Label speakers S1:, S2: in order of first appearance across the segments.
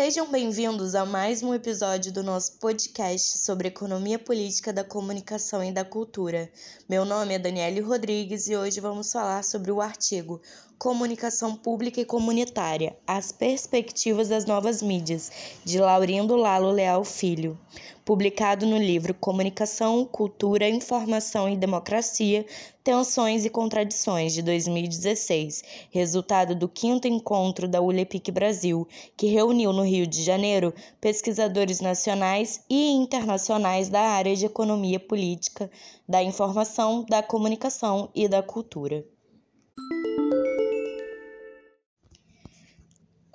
S1: Sejam bem-vindos a mais um episódio do nosso podcast sobre economia política da comunicação e da cultura. Meu nome é Daniele Rodrigues e hoje vamos falar sobre o artigo Comunicação Pública e Comunitária: As Perspectivas das Novas Mídias, de Laurindo Lalo Leal Filho, publicado no livro Comunicação, Cultura, Informação e Democracia: Tensões e Contradições, de 2016, resultado do quinto encontro da ULEPIC Brasil, que reuniu no Rio de Janeiro pesquisadores nacionais e internacionais da área de economia política, da informação, da comunicação e da cultura.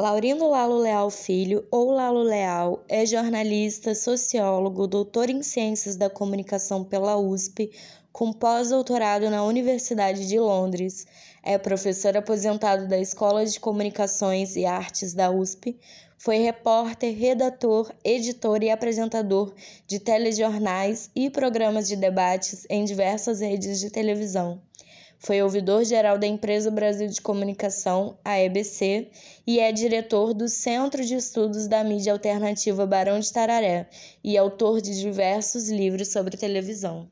S1: Laurindo Lalo Leal Filho, ou Lalo Leal, é jornalista, sociólogo, doutor em Ciências da Comunicação pela USP, com pós-doutorado na Universidade de Londres. É professor aposentado da Escola de Comunicações e Artes da USP. Foi repórter, redator, editor e apresentador de telejornais e programas de debates em diversas redes de televisão. Foi ouvidor-geral da Empresa Brasil de Comunicação, a EBC, e é diretor do Centro de Estudos da Mídia Alternativa Barão de Tararé e autor de diversos livros sobre televisão.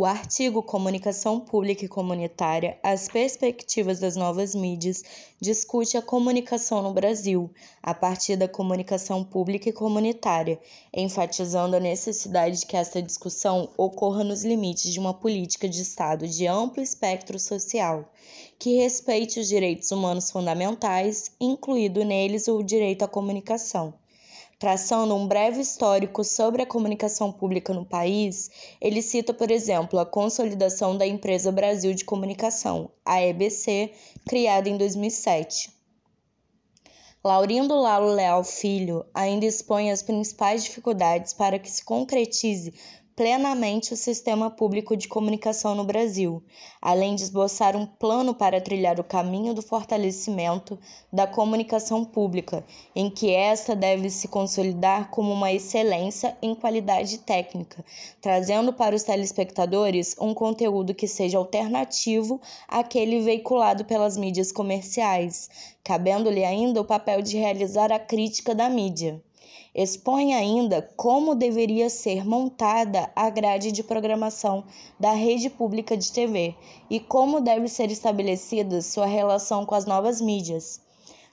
S1: O artigo Comunicação Pública e Comunitária: As Perspectivas das Novas Mídias discute a comunicação no Brasil, a partir da comunicação pública e comunitária, enfatizando a necessidade de que esta discussão ocorra nos limites de uma política de Estado de amplo espectro social, que respeite os direitos humanos fundamentais, incluído neles o direito à comunicação Traçando um breve histórico sobre a comunicação pública no país, ele cita, por exemplo, a consolidação da Empresa Brasil de Comunicação, a EBC, criada em 2007. Laurindo Lalo Leal Filho ainda expõe as principais dificuldades para que se concretize plenamente o sistema público de comunicação no Brasil, além de esboçar um plano para trilhar o caminho do fortalecimento da comunicação pública, em que esta deve se consolidar como uma excelência em qualidade técnica, trazendo para os telespectadores um conteúdo que seja alternativo àquele veiculado pelas mídias comerciais, cabendo-lhe ainda o papel de realizar a crítica da mídia. Expõe ainda como deveria ser montada a grade de programação da rede pública de TV e como deve ser estabelecida sua relação com as novas mídias.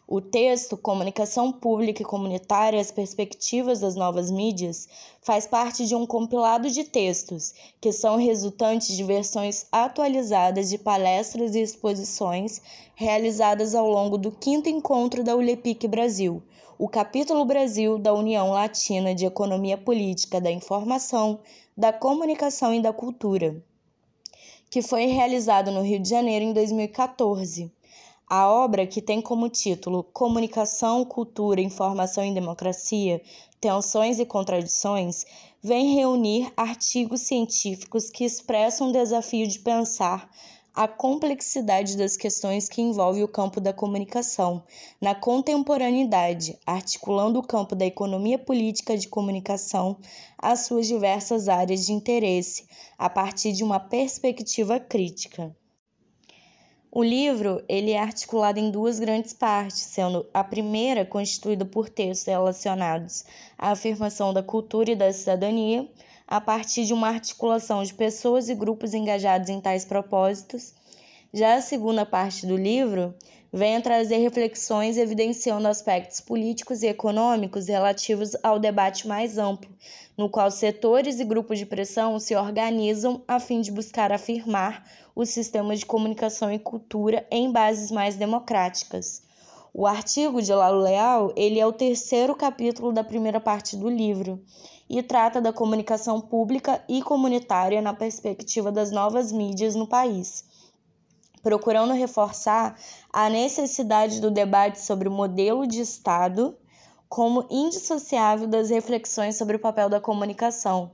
S1: O texto Comunicação Pública e Comunitária As Perspectivas das Novas Mídias faz parte de um compilado de textos que são resultantes de versões atualizadas de palestras e exposições realizadas ao longo do quinto encontro da ULEPIC Brasil, o capítulo Brasil da União Latina de Economia Política da Informação, da Comunicação e da Cultura, que foi realizado no Rio de Janeiro em 2014. A obra, que tem como título Comunicação, Cultura, Informação e Democracia, Tensões e Contradições, vem reunir artigos científicos que expressam o desafio de pensar a complexidade das questões que envolvem o campo da comunicação na contemporaneidade, articulando o campo da economia política de comunicação às suas diversas áreas de interesse, a partir de uma perspectiva crítica. O livro ele é articulado em duas grandes partes, sendo a primeira constituída por textos relacionados à afirmação da cultura e da cidadania, a partir de uma articulação de pessoas e grupos engajados em tais propósitos. Já a segunda parte do livro vem a trazer reflexões evidenciando aspectos políticos e econômicos relativos ao debate mais amplo, no qual setores e grupos de pressão se organizam a fim de buscar afirmar os sistemas de comunicação e cultura em bases mais democráticas. O artigo de Lalo Leal, ele é o terceiro capítulo da primeira parte do livro e trata da comunicação pública e comunitária na perspectiva das novas mídias no país, procurando reforçar a necessidade do debate sobre o modelo de Estado como indissociável das reflexões sobre o papel da comunicação.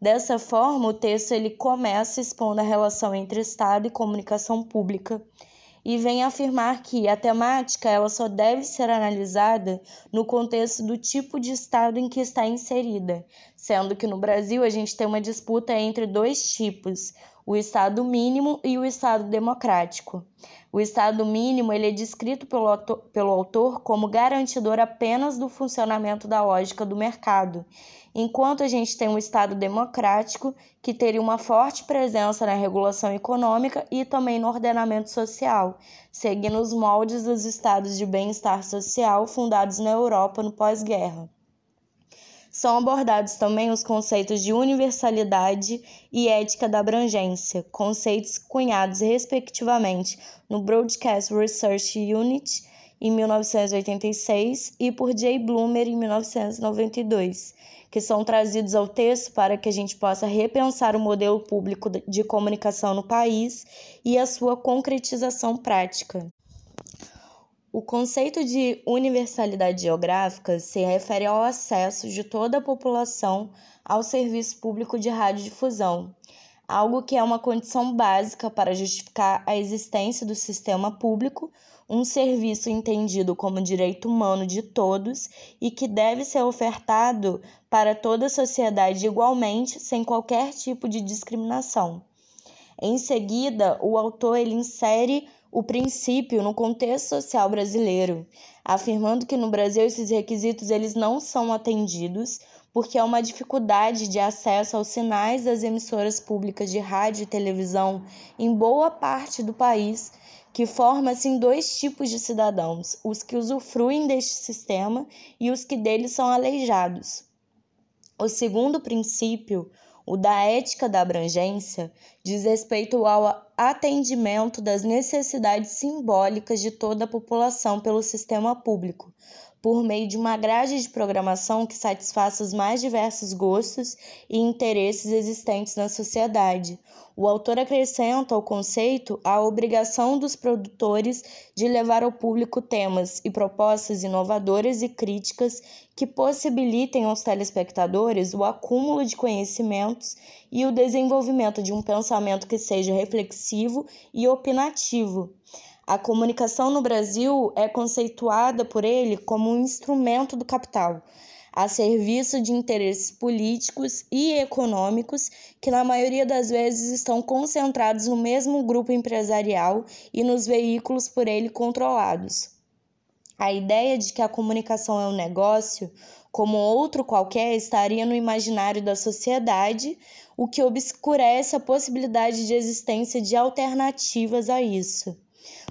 S1: Dessa forma, o texto ele começa expondo a relação entre Estado e comunicação pública e vem afirmar que a temática ela só deve ser analisada no contexto do tipo de estado em que está inserida, sendo que no Brasil a gente tem uma disputa entre dois tipos, o Estado mínimo e o Estado democrático. O Estado mínimo ele é descrito pelo pelo autor como garantidor apenas do funcionamento da lógica do mercado, enquanto a gente tem um Estado democrático que teria uma forte presença na regulação econômica e também no ordenamento social, seguindo os moldes dos estados de bem-estar social fundados na Europa no pós-guerra. São abordados também os conceitos de universalidade e ética da abrangência, conceitos cunhados respectivamente no Broadcast Research Unit em 1986 e por Jay Bloomer em 1992, que são trazidos ao texto para que a gente possa repensar o modelo público de comunicação no país e a sua concretização prática. O conceito de universalidade geográfica se refere ao acesso de toda a população ao serviço público de radiodifusão, algo que é uma condição básica para justificar a existência do sistema público, um serviço entendido como direito humano de todos e que deve ser ofertado para toda a sociedade igualmente, sem qualquer tipo de discriminação. Em seguida, o autor ele insere o princípio no contexto social brasileiro, afirmando que no Brasil esses requisitos eles não são atendidos porque há uma dificuldade de acesso aos sinais das emissoras públicas de rádio e televisão em boa parte do país, que forma assim dois tipos de cidadãos: os que usufruem deste sistema e os que dele são aleijados. O segundo princípio, o da ética da abrangência diz respeito ao atendimento das necessidades simbólicas de toda a população pelo sistema público, por meio de uma grade de programação que satisfaça os mais diversos gostos e interesses existentes na sociedade. O autor acrescenta ao conceito a obrigação dos produtores de levar ao público temas e propostas inovadoras e críticas que possibilitem aos telespectadores o acúmulo de conhecimentos e o desenvolvimento de um pensamento que seja reflexivo e opinativo. A comunicação no Brasil é conceituada por ele como um instrumento do capital, a serviço de interesses políticos e econômicos que, na maioria das vezes, estão concentrados no mesmo grupo empresarial e nos veículos por ele controlados. A ideia de que a comunicação é um negócio, como outro qualquer, estaria no imaginário da sociedade, o que obscurece a possibilidade de existência de alternativas a isso.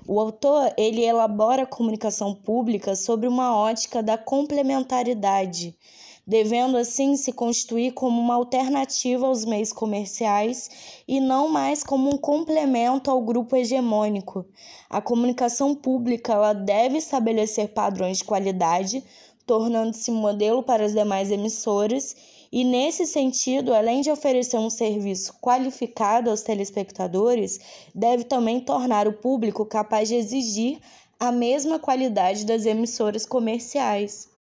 S1: O autor ele elabora a comunicação pública sobre uma ótica da complementaridade, devendo assim se constituir como uma alternativa aos meios comerciais e não mais como um complemento ao grupo hegemônico. A comunicação pública ela deve estabelecer padrões de qualidade, tornando-se modelo para as demais emissoras e, nesse sentido, além de oferecer um serviço qualificado aos telespectadores, deve também tornar o público capaz de exigir a mesma qualidade das emissoras comerciais.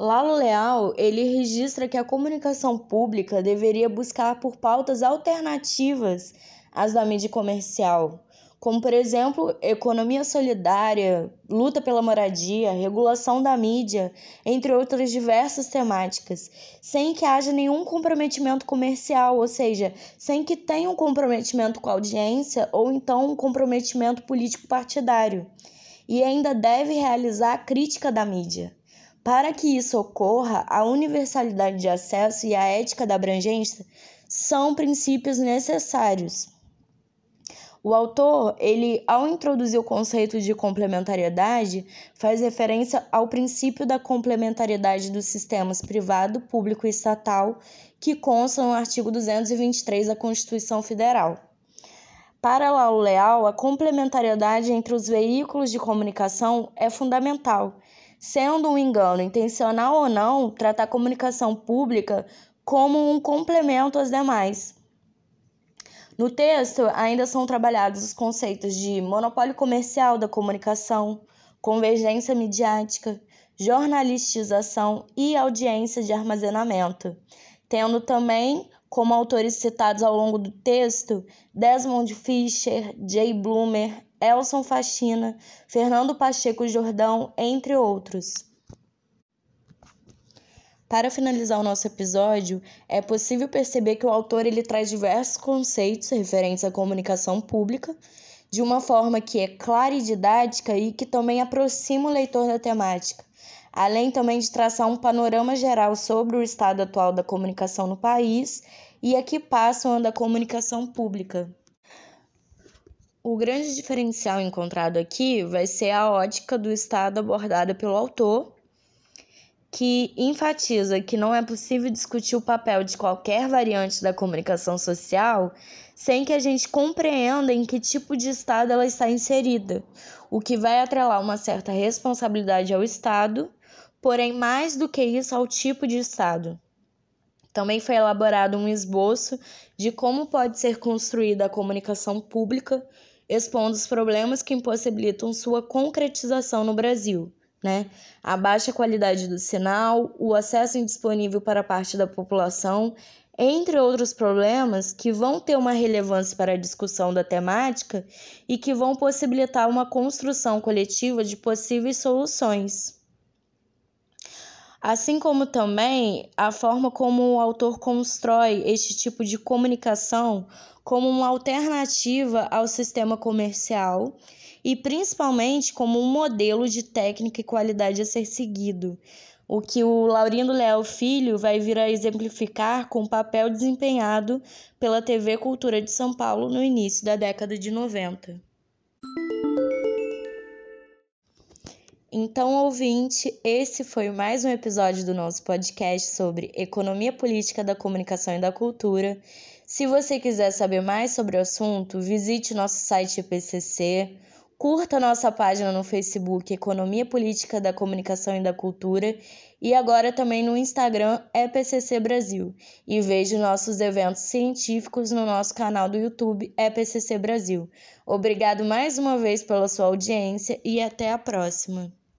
S1: Lalo Leal, ele registra que a comunicação pública deveria buscar por pautas alternativas às da mídia comercial, como por exemplo economia solidária, luta pela moradia, regulação da mídia, entre outras diversas temáticas, sem que haja nenhum comprometimento comercial, ou seja, sem que tenha um comprometimento com a audiência ou então um comprometimento político partidário. E ainda deve realizar a crítica da mídia. Para que isso ocorra, a universalidade de acesso e a ética da abrangência são princípios necessários. O autor, ele, ao introduzir o conceito de complementariedade, faz referência ao princípio da complementariedade dos sistemas privado, público e estatal, que consta no artigo 223 da Constituição Federal. Para Lau Leal, a complementariedade entre os veículos de comunicação é fundamental, sendo um engano intencional ou não tratar a comunicação pública como um complemento às demais. No texto, ainda são trabalhados os conceitos de monopólio comercial da comunicação, convergência midiática, jornalistização e audiência de armazenamento, tendo também como autores citados ao longo do texto Desmond Fischer, Jay Bloomer, Elson Faxina, Fernando Pacheco Jordão, entre outros. Para finalizar o nosso episódio, é possível perceber que o autor ele traz diversos conceitos referentes à comunicação pública de uma forma que é clara e didática e que também aproxima o leitor da temática, além também de traçar um panorama geral sobre o estado atual da comunicação no país e a que passam da comunicação pública. O grande diferencial encontrado aqui vai ser a ótica do estado abordada pelo autor, que enfatiza que não é possível discutir o papel de qualquer variante da comunicação social sem que a gente compreenda em que tipo de Estado ela está inserida, o que vai atrelar uma certa responsabilidade ao Estado, porém, mais do que isso, ao tipo de Estado. Também foi elaborado um esboço de como pode ser construída a comunicação pública, expondo os problemas que impossibilitam sua concretização no Brasil. Né? A baixa qualidade do sinal, o acesso indisponível para parte da população entre outros problemas que vão ter uma relevância para a discussão da temática e que vão possibilitar uma construção coletiva de possíveis soluções. Assim como também a forma como o autor constrói este tipo de comunicação como uma alternativa ao sistema comercial e principalmente como um modelo de técnica e qualidade a ser seguido, o que o Laurindo Leal Filho vai vir a exemplificar com o papel desempenhado pela TV Cultura de São Paulo no início da década de 90. Então, ouvinte, esse foi mais um episódio do nosso podcast sobre economia política da comunicação e da cultura. Se você quiser saber mais sobre o assunto, visite nosso site IPCC Curta nossa página no Facebook Economia Política da Comunicação e da Cultura e agora também no Instagram EPCC Brasil e veja nossos eventos científicos no nosso canal do YouTube EPCC Brasil. Obrigado mais uma vez pela sua audiência e até a próxima.